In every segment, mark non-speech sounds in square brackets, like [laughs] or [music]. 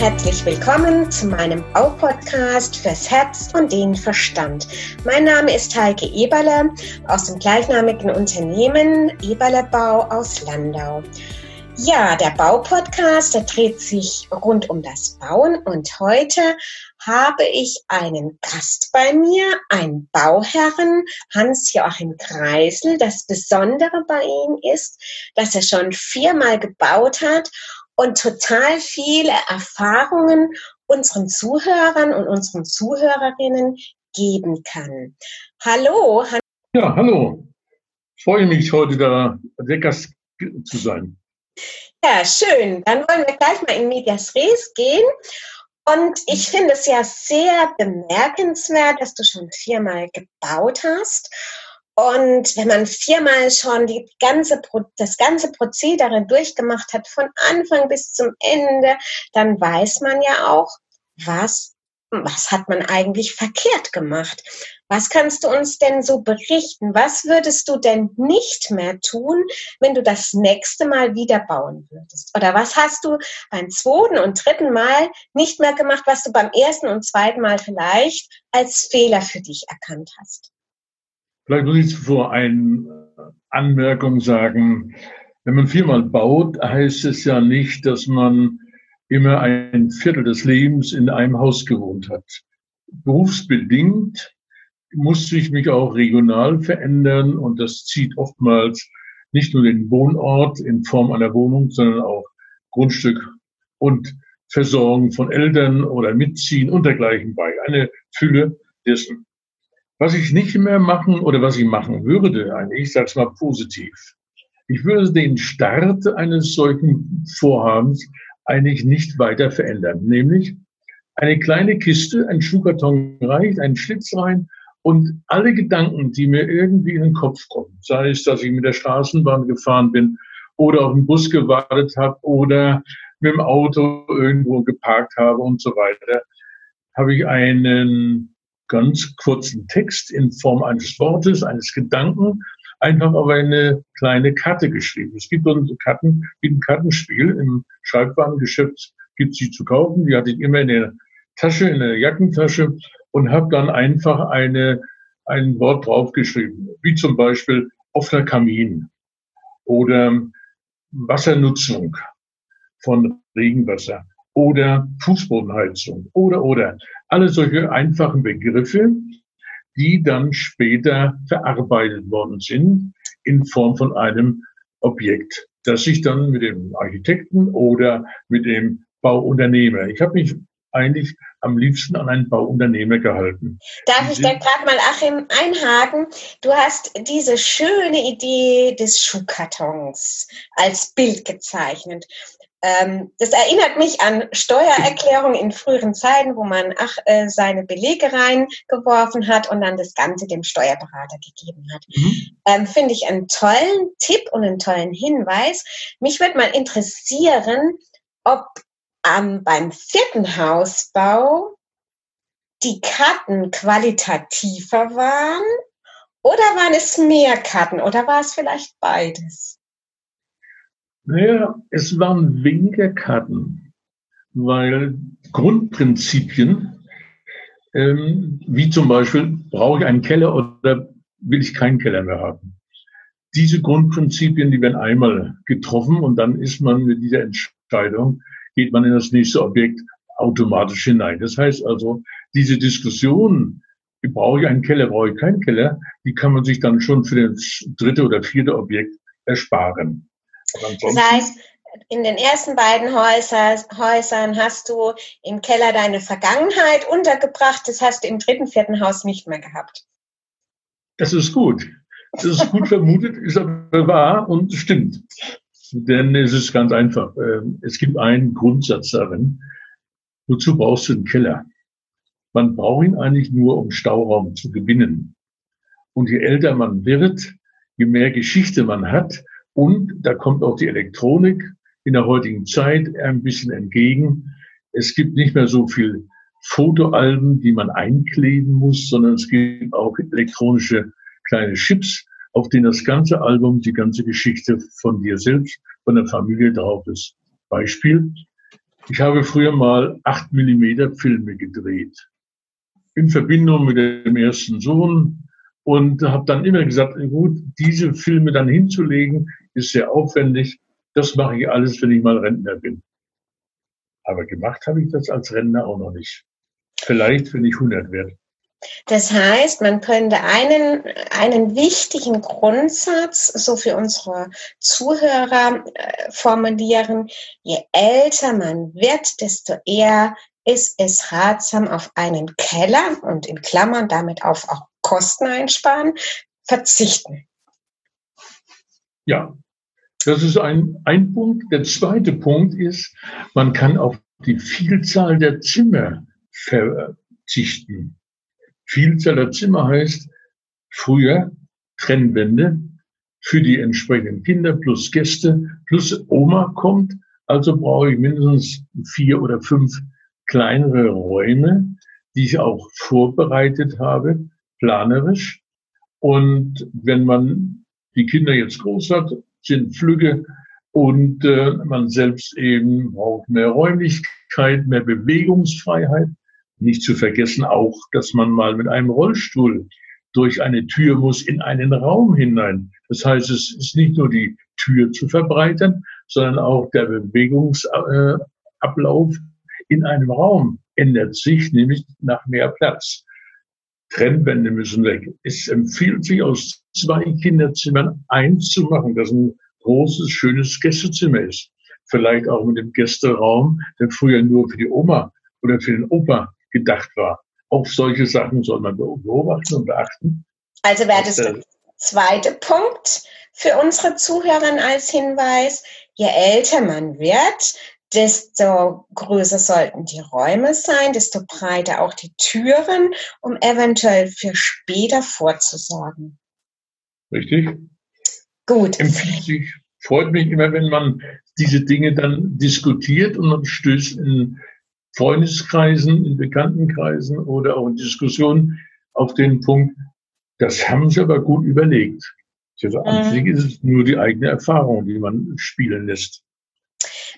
Herzlich willkommen zu meinem Baupodcast fürs Herz und den Verstand. Mein Name ist Heike Eberle aus dem gleichnamigen Unternehmen Eberle Bau aus Landau. Ja, der Baupodcast, der dreht sich rund um das Bauen und heute habe ich einen Gast bei mir, einen Bauherren, Hans-Joachim Kreisel. Das Besondere bei ihm ist, dass er schon viermal gebaut hat und total viele Erfahrungen unseren Zuhörern und unseren Zuhörerinnen geben kann. Hallo. Ja, hallo. Ich freue mich, heute da Gast zu sein. Ja, schön. Dann wollen wir gleich mal in Medias Res gehen. Und ich finde es ja sehr bemerkenswert, dass du schon viermal gebaut hast. Und wenn man viermal schon die ganze, das ganze Prozedere durchgemacht hat, von Anfang bis zum Ende, dann weiß man ja auch, was, was hat man eigentlich verkehrt gemacht. Was kannst du uns denn so berichten? Was würdest du denn nicht mehr tun, wenn du das nächste Mal wieder bauen würdest? Oder was hast du beim zweiten und dritten Mal nicht mehr gemacht, was du beim ersten und zweiten Mal vielleicht als Fehler für dich erkannt hast? Vielleicht muss ich zuvor eine Anmerkung sagen. Wenn man viermal baut, heißt es ja nicht, dass man immer ein Viertel des Lebens in einem Haus gewohnt hat. Berufsbedingt musste ich mich auch regional verändern und das zieht oftmals nicht nur den Wohnort in Form einer Wohnung, sondern auch Grundstück und Versorgung von Eltern oder Mitziehen und dergleichen bei. Eine Fülle dessen. Was ich nicht mehr machen oder was ich machen würde, eigentlich, ich sage es mal positiv. Ich würde den Start eines solchen Vorhabens eigentlich nicht weiter verändern. Nämlich eine kleine Kiste, ein Schuhkarton reicht, ein Schlitz rein und alle Gedanken, die mir irgendwie in den Kopf kommen, sei es, dass ich mit der Straßenbahn gefahren bin oder auf den Bus gewartet habe oder mit dem Auto irgendwo geparkt habe und so weiter, habe ich einen ganz kurzen Text in Form eines Wortes, eines Gedanken, einfach auf eine kleine Karte geschrieben. Es gibt so Karten, wie ein Kartenspiel im Schreibwarengeschäft gibt sie zu kaufen. Die hatte ich immer in der Tasche, in der Jackentasche und habe dann einfach eine, ein Wort draufgeschrieben, wie zum Beispiel offener Kamin oder Wassernutzung von Regenwasser oder Fußbodenheizung oder oder alle solche einfachen Begriffe, die dann später verarbeitet worden sind in Form von einem Objekt, das sich dann mit dem Architekten oder mit dem Bauunternehmer, ich habe mich eigentlich am liebsten an einen Bauunternehmer gehalten. Darf ich da gerade mal, Achim, einhaken? Du hast diese schöne Idee des Schuhkartons als Bild gezeichnet. Ähm, das erinnert mich an Steuererklärungen in früheren Zeiten, wo man ach, äh, seine Belege reingeworfen hat und dann das Ganze dem Steuerberater gegeben hat. Mhm. Ähm, Finde ich einen tollen Tipp und einen tollen Hinweis. Mich würde mal interessieren, ob ähm, beim vierten Hausbau die Karten qualitativer waren oder waren es mehr Karten oder war es vielleicht beides? Naja, es waren weniger Karten, weil Grundprinzipien, ähm, wie zum Beispiel, brauche ich einen Keller oder will ich keinen Keller mehr haben? Diese Grundprinzipien, die werden einmal getroffen und dann ist man mit dieser Entscheidung geht man in das nächste Objekt automatisch hinein. Das heißt also, diese Diskussion, brauche ich einen Keller, brauche ich keinen Keller, die kann man sich dann schon für das dritte oder vierte Objekt ersparen. Das heißt, in den ersten beiden Häuser, Häusern hast du im Keller deine Vergangenheit untergebracht, das hast du im dritten, vierten Haus nicht mehr gehabt. Das ist gut. Das ist gut vermutet, ist aber wahr und stimmt. Denn es ist ganz einfach. Ähm, es gibt einen Grundsatz darin. Wozu brauchst du einen Keller? Man braucht ihn eigentlich nur, um Stauraum zu gewinnen. Und je älter man wird, je mehr Geschichte man hat, und da kommt auch die Elektronik in der heutigen Zeit ein bisschen entgegen. Es gibt nicht mehr so viel Fotoalben, die man einkleben muss, sondern es gibt auch elektronische kleine Chips, auf denen das ganze Album, die ganze Geschichte von dir selbst, von der Familie drauf ist. Beispiel, Ich habe früher mal 8 Millimeter Filme gedreht. In Verbindung mit dem ersten Sohn und habe dann immer gesagt, gut, diese Filme dann hinzulegen, ist sehr aufwendig. Das mache ich alles, wenn ich mal Rentner bin. Aber gemacht habe ich das als Rentner auch noch nicht. Vielleicht, wenn ich 100 werde. Das heißt, man könnte einen, einen wichtigen Grundsatz so für unsere Zuhörer äh, formulieren. Je älter man wird, desto eher ist es ratsam, auf einen Keller und in Klammern damit auf auch Kosten einsparen, verzichten. Ja, das ist ein, ein Punkt. Der zweite Punkt ist, man kann auf die Vielzahl der Zimmer verzichten. Vielzahl der Zimmer heißt früher Trennwände für die entsprechenden Kinder plus Gäste plus Oma kommt. Also brauche ich mindestens vier oder fünf kleinere Räume, die ich auch vorbereitet habe, planerisch. Und wenn man die Kinder jetzt groß hat, sind Flügge und äh, man selbst eben braucht mehr Räumlichkeit, mehr Bewegungsfreiheit. Nicht zu vergessen auch, dass man mal mit einem Rollstuhl durch eine Tür muss in einen Raum hinein. Das heißt, es ist nicht nur die Tür zu verbreitern, sondern auch der Bewegungsablauf in einem Raum ändert sich, nämlich nach mehr Platz. Trennwände müssen weg. Es empfiehlt sich, aus zwei Kinderzimmern eins zu machen, das ein großes, schönes Gästezimmer ist. Vielleicht auch mit dem Gästeraum, der früher nur für die Oma oder für den Opa gedacht war. Auch solche Sachen soll man beobachten und beachten. Also wäre das der zweite Punkt für unsere Zuhörer als Hinweis. Je älter man wird, desto größer sollten die Räume sein, desto breiter auch die Türen, um eventuell für später vorzusorgen. Richtig. Gut. Empfiehlt sich, freut mich immer, wenn man diese Dinge dann diskutiert und man stößt in Freundeskreisen, in Bekanntenkreisen oder auch in Diskussionen auf den Punkt, das haben sie aber gut überlegt. Also an sich ist es nur die eigene Erfahrung, die man spielen lässt.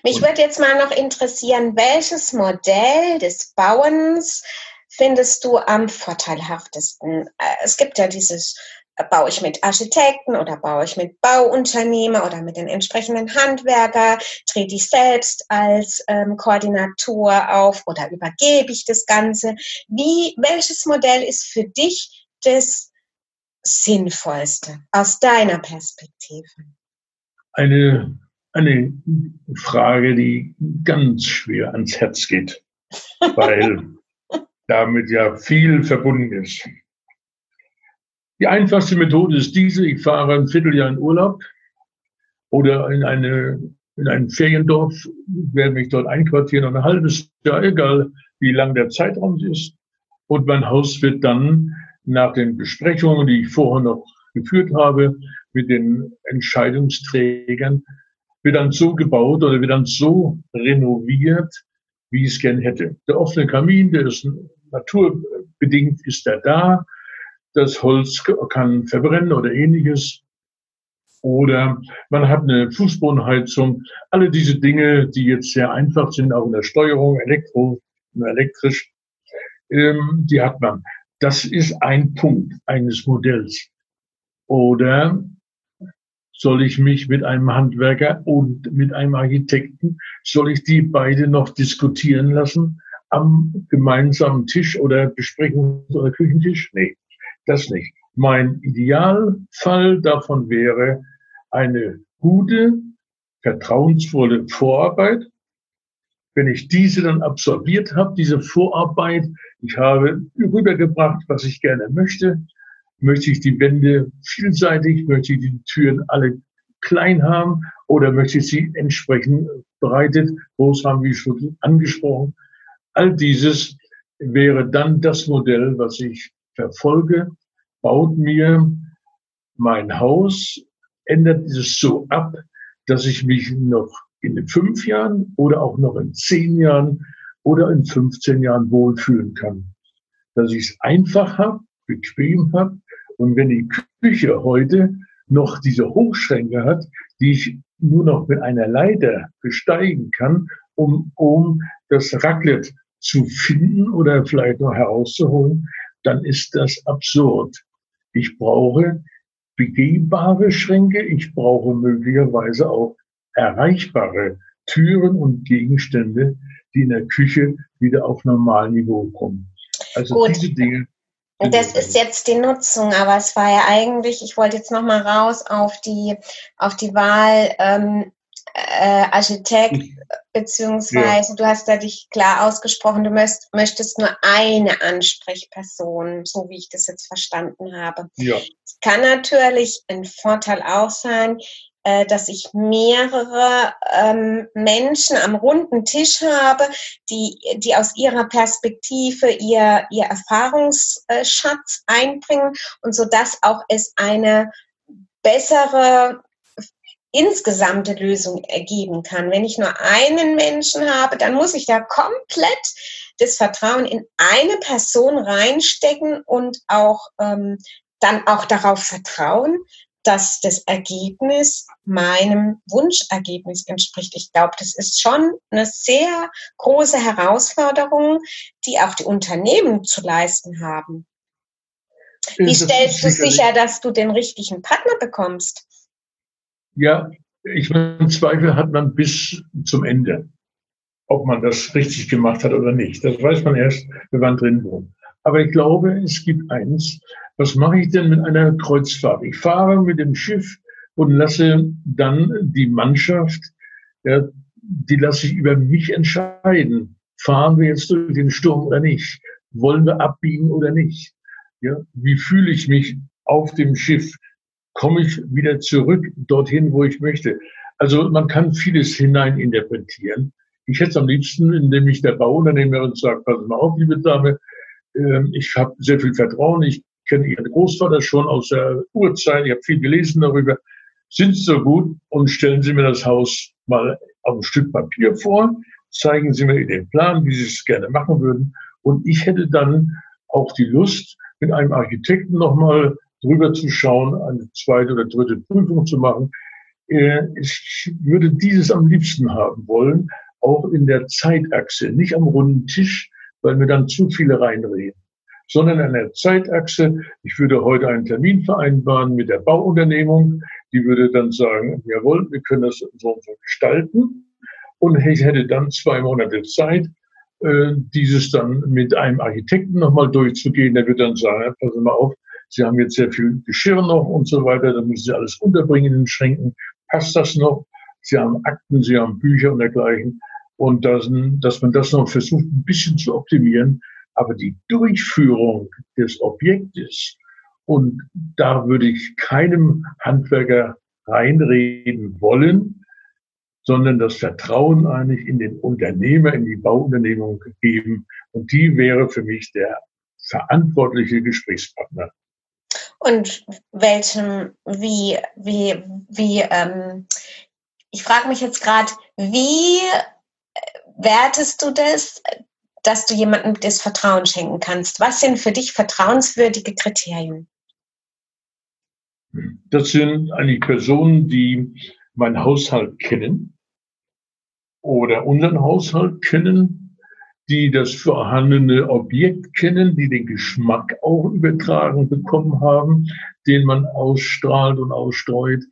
Mich würde jetzt mal noch interessieren, welches Modell des Bauens findest du am vorteilhaftesten? Äh, es gibt ja dieses, äh, baue ich mit Architekten oder baue ich mit Bauunternehmer oder mit den entsprechenden Handwerker, trete ich selbst als ähm, Koordinator auf oder übergebe ich das Ganze? Wie, welches Modell ist für dich das Sinnvollste aus deiner Perspektive? Eine eine Frage, die ganz schwer ans Herz geht, [laughs] weil damit ja viel verbunden ist. Die einfachste Methode ist diese, ich fahre ein Vierteljahr in Urlaub oder in, eine, in ein Feriendorf, werde mich dort einquartieren, ein halbes Jahr, egal wie lang der Zeitraum ist. Und mein Haus wird dann nach den Besprechungen, die ich vorher noch geführt habe, mit den Entscheidungsträgern wird dann so gebaut oder wird dann so renoviert, wie ich es gern hätte. Der offene Kamin, der ist naturbedingt, ist er da. Das Holz kann verbrennen oder ähnliches. Oder man hat eine Fußbodenheizung. Alle diese Dinge, die jetzt sehr einfach sind, auch in der Steuerung, elektro, elektrisch, ähm, die hat man. Das ist ein Punkt eines Modells. Oder soll ich mich mit einem Handwerker und mit einem Architekten, soll ich die beide noch diskutieren lassen am gemeinsamen Tisch oder Besprechungs- oder Küchentisch? Nee, das nicht. Mein Idealfall davon wäre eine gute, vertrauensvolle Vorarbeit. Wenn ich diese dann absolviert habe, diese Vorarbeit, ich habe rübergebracht, was ich gerne möchte, Möchte ich die Wände vielseitig, möchte ich die Türen alle klein haben oder möchte ich sie entsprechend bereitet, groß haben, wie schon angesprochen. All dieses wäre dann das Modell, was ich verfolge, baut mir mein Haus, ändert es so ab, dass ich mich noch in fünf Jahren oder auch noch in zehn Jahren oder in 15 Jahren wohlfühlen kann. Dass ich es einfach habe, bequem habe, und wenn die Küche heute noch diese Hochschränke hat, die ich nur noch mit einer Leiter besteigen kann um, um das Raclette zu finden oder vielleicht noch herauszuholen, dann ist das absurd. Ich brauche begehbare Schränke, ich brauche möglicherweise auch erreichbare Türen und Gegenstände, die in der Küche wieder auf Normalniveau kommen. Also Gut. diese Dinge. Das ist jetzt die Nutzung, aber es war ja eigentlich, ich wollte jetzt noch mal raus auf die, auf die Wahl ähm, äh, Architekt, beziehungsweise ja. du hast da dich klar ausgesprochen, du möchtest, möchtest nur eine Ansprechperson, so wie ich das jetzt verstanden habe. Ja. Es kann natürlich ein Vorteil auch sein, äh, dass ich mehrere ähm, Menschen am runden Tisch habe, die, die aus ihrer Perspektive ihr, ihr Erfahrungsschatz einbringen und so dass auch es eine bessere insgesamte Lösung ergeben kann. Wenn ich nur einen Menschen habe, dann muss ich da komplett das Vertrauen in eine Person reinstecken und auch ähm, dann auch darauf vertrauen, dass das Ergebnis meinem Wunschergebnis entspricht. Ich glaube, das ist schon eine sehr große Herausforderung, die auch die Unternehmen zu leisten haben. Wie stellst du sicher, dass du den richtigen Partner bekommst? Ja, ich meine, Zweifel hat man bis zum Ende, ob man das richtig gemacht hat oder nicht. Das weiß man erst, wenn man drin wohnt. Aber ich glaube, es gibt eins. Was mache ich denn mit einer Kreuzfahrt? Ich fahre mit dem Schiff und lasse dann die Mannschaft, ja, die lasse ich über mich entscheiden. Fahren wir jetzt durch den Sturm oder nicht? Wollen wir abbiegen oder nicht? Ja, wie fühle ich mich auf dem Schiff? komme ich wieder zurück dorthin, wo ich möchte. Also man kann vieles hineininterpretieren. Ich hätte es am liebsten, indem ich der Bauunternehmer und sagt, pass mal auf, liebe Dame, ich habe sehr viel Vertrauen, ich kenne Ihren Großvater schon aus der Urzeit, ich habe viel gelesen darüber. Sind Sie so gut und stellen Sie mir das Haus mal auf ein Stück Papier vor, zeigen Sie mir den Plan, wie Sie es gerne machen würden. Und ich hätte dann auch die Lust, mit einem Architekten nochmal drüber zu schauen, eine zweite oder dritte Prüfung zu machen. Äh, ich würde dieses am liebsten haben wollen, auch in der Zeitachse, nicht am runden Tisch, weil mir dann zu viele reinreden, sondern an der Zeitachse. Ich würde heute einen Termin vereinbaren mit der Bauunternehmung. Die würde dann sagen, jawohl, wir können das so und so gestalten. Und ich hätte dann zwei Monate Zeit, äh, dieses dann mit einem Architekten nochmal durchzugehen. Der wird dann sagen, pass mal auf, Sie haben jetzt sehr viel Geschirr noch und so weiter, da müssen Sie alles unterbringen in den Schränken. Passt das noch? Sie haben Akten, Sie haben Bücher und dergleichen. Und das, dass man das noch versucht, ein bisschen zu optimieren. Aber die Durchführung des Objektes, und da würde ich keinem Handwerker reinreden wollen, sondern das Vertrauen eigentlich in den Unternehmer, in die Bauunternehmung geben. Und die wäre für mich der verantwortliche Gesprächspartner und welchem, wie, wie, wie, ähm, ich frage mich jetzt gerade, wie wertest du das, dass du jemandem das Vertrauen schenken kannst? Was sind für dich vertrauenswürdige Kriterien? Das sind eigentlich Personen, die meinen Haushalt kennen oder unseren Haushalt kennen die das vorhandene Objekt kennen, die den Geschmack auch übertragen bekommen haben, den man ausstrahlt und ausstreut,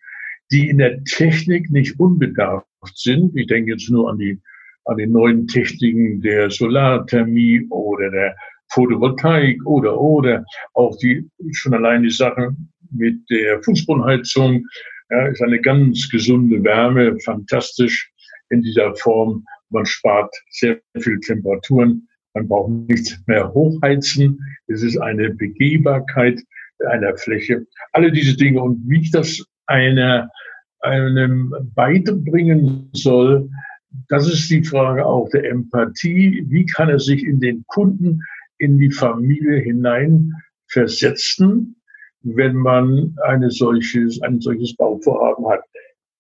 die in der Technik nicht unbedarft sind. Ich denke jetzt nur an die, an die neuen Techniken der Solarthermie oder der Photovoltaik oder, oder auch die, schon allein die Sache mit der Fußbodenheizung, ja, ist eine ganz gesunde Wärme, fantastisch in dieser Form. Man spart sehr viel Temperaturen, man braucht nichts mehr hochheizen, es ist eine Begehbarkeit einer Fläche. Alle diese Dinge und wie ich das einer, einem beibringen soll, das ist die Frage auch der Empathie. Wie kann er sich in den Kunden, in die Familie hinein versetzen, wenn man eine solches, ein solches Bauvorhaben hat?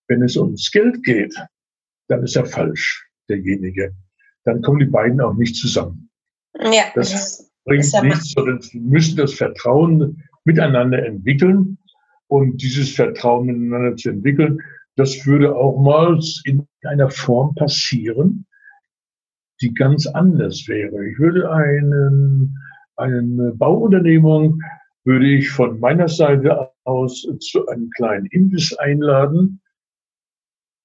Wenn es ums Geld geht, dann ist er falsch derjenige, dann kommen die beiden auch nicht zusammen. Ja, das, das bringt ja nichts, sondern sie müssen das Vertrauen miteinander entwickeln. Und dieses Vertrauen miteinander zu entwickeln, das würde auch mal in einer Form passieren, die ganz anders wäre. Ich würde einen, eine Bauunternehmung würde ich von meiner Seite aus zu einem kleinen Imbiss einladen,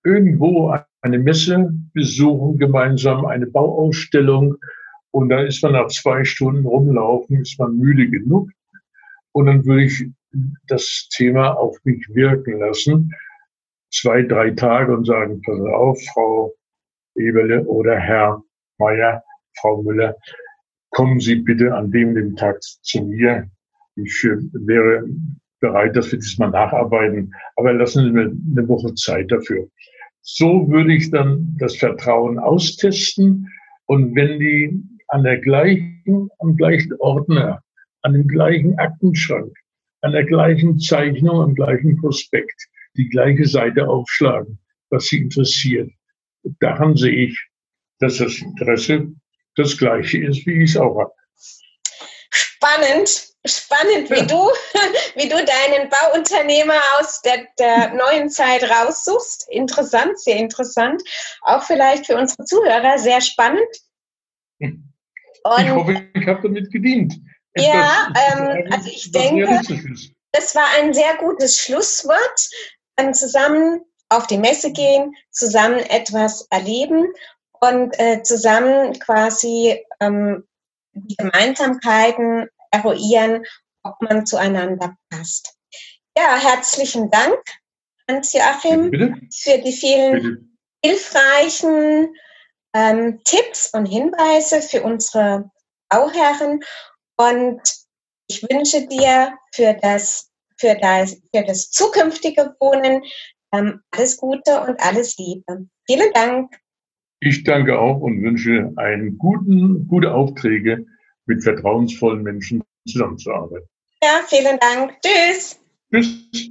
irgendwo eine Messe besuchen, gemeinsam eine Bauausstellung und dann ist man nach zwei Stunden rumlaufen, ist man müde genug und dann würde ich das Thema auf mich wirken lassen, zwei, drei Tage und sagen, pass auf, Frau Eberle oder Herr Meier, Frau Müller, kommen Sie bitte an dem, dem Tag zu mir. Ich äh, wäre bereit, dass wir diesmal nacharbeiten, aber lassen Sie mir eine Woche Zeit dafür. So würde ich dann das Vertrauen austesten und wenn die an der gleichen, am gleichen Ordner, an dem gleichen Aktenschrank, an der gleichen Zeichnung, am gleichen Prospekt die gleiche Seite aufschlagen, was sie interessiert. Daran sehe ich, dass das Interesse das gleiche ist, wie ich es auch habe. Spannend, spannend, wie du, [laughs] wie du deinen Bauunternehmer aus der, der neuen Zeit raussuchst. Interessant, sehr interessant. Auch vielleicht für unsere Zuhörer sehr spannend. Und ich hoffe, ich habe damit gedient. Ja, ähm, also ich denke, das war ein sehr gutes Schlusswort. Dann zusammen auf die Messe gehen, zusammen etwas erleben und äh, zusammen quasi ähm, die Gemeinsamkeiten eruieren, ob man zueinander passt. Ja, herzlichen Dank, Hans-Joachim, für die vielen Bitte. hilfreichen ähm, Tipps und Hinweise für unsere Bauherren. Und ich wünsche dir für das, für das, für das zukünftige Wohnen ähm, alles Gute und alles Liebe. Vielen Dank. Ich danke auch und wünsche einen guten, gute Aufträge mit vertrauensvollen Menschen zusammenzuarbeiten. Ja, vielen Dank. Tschüss. Tschüss.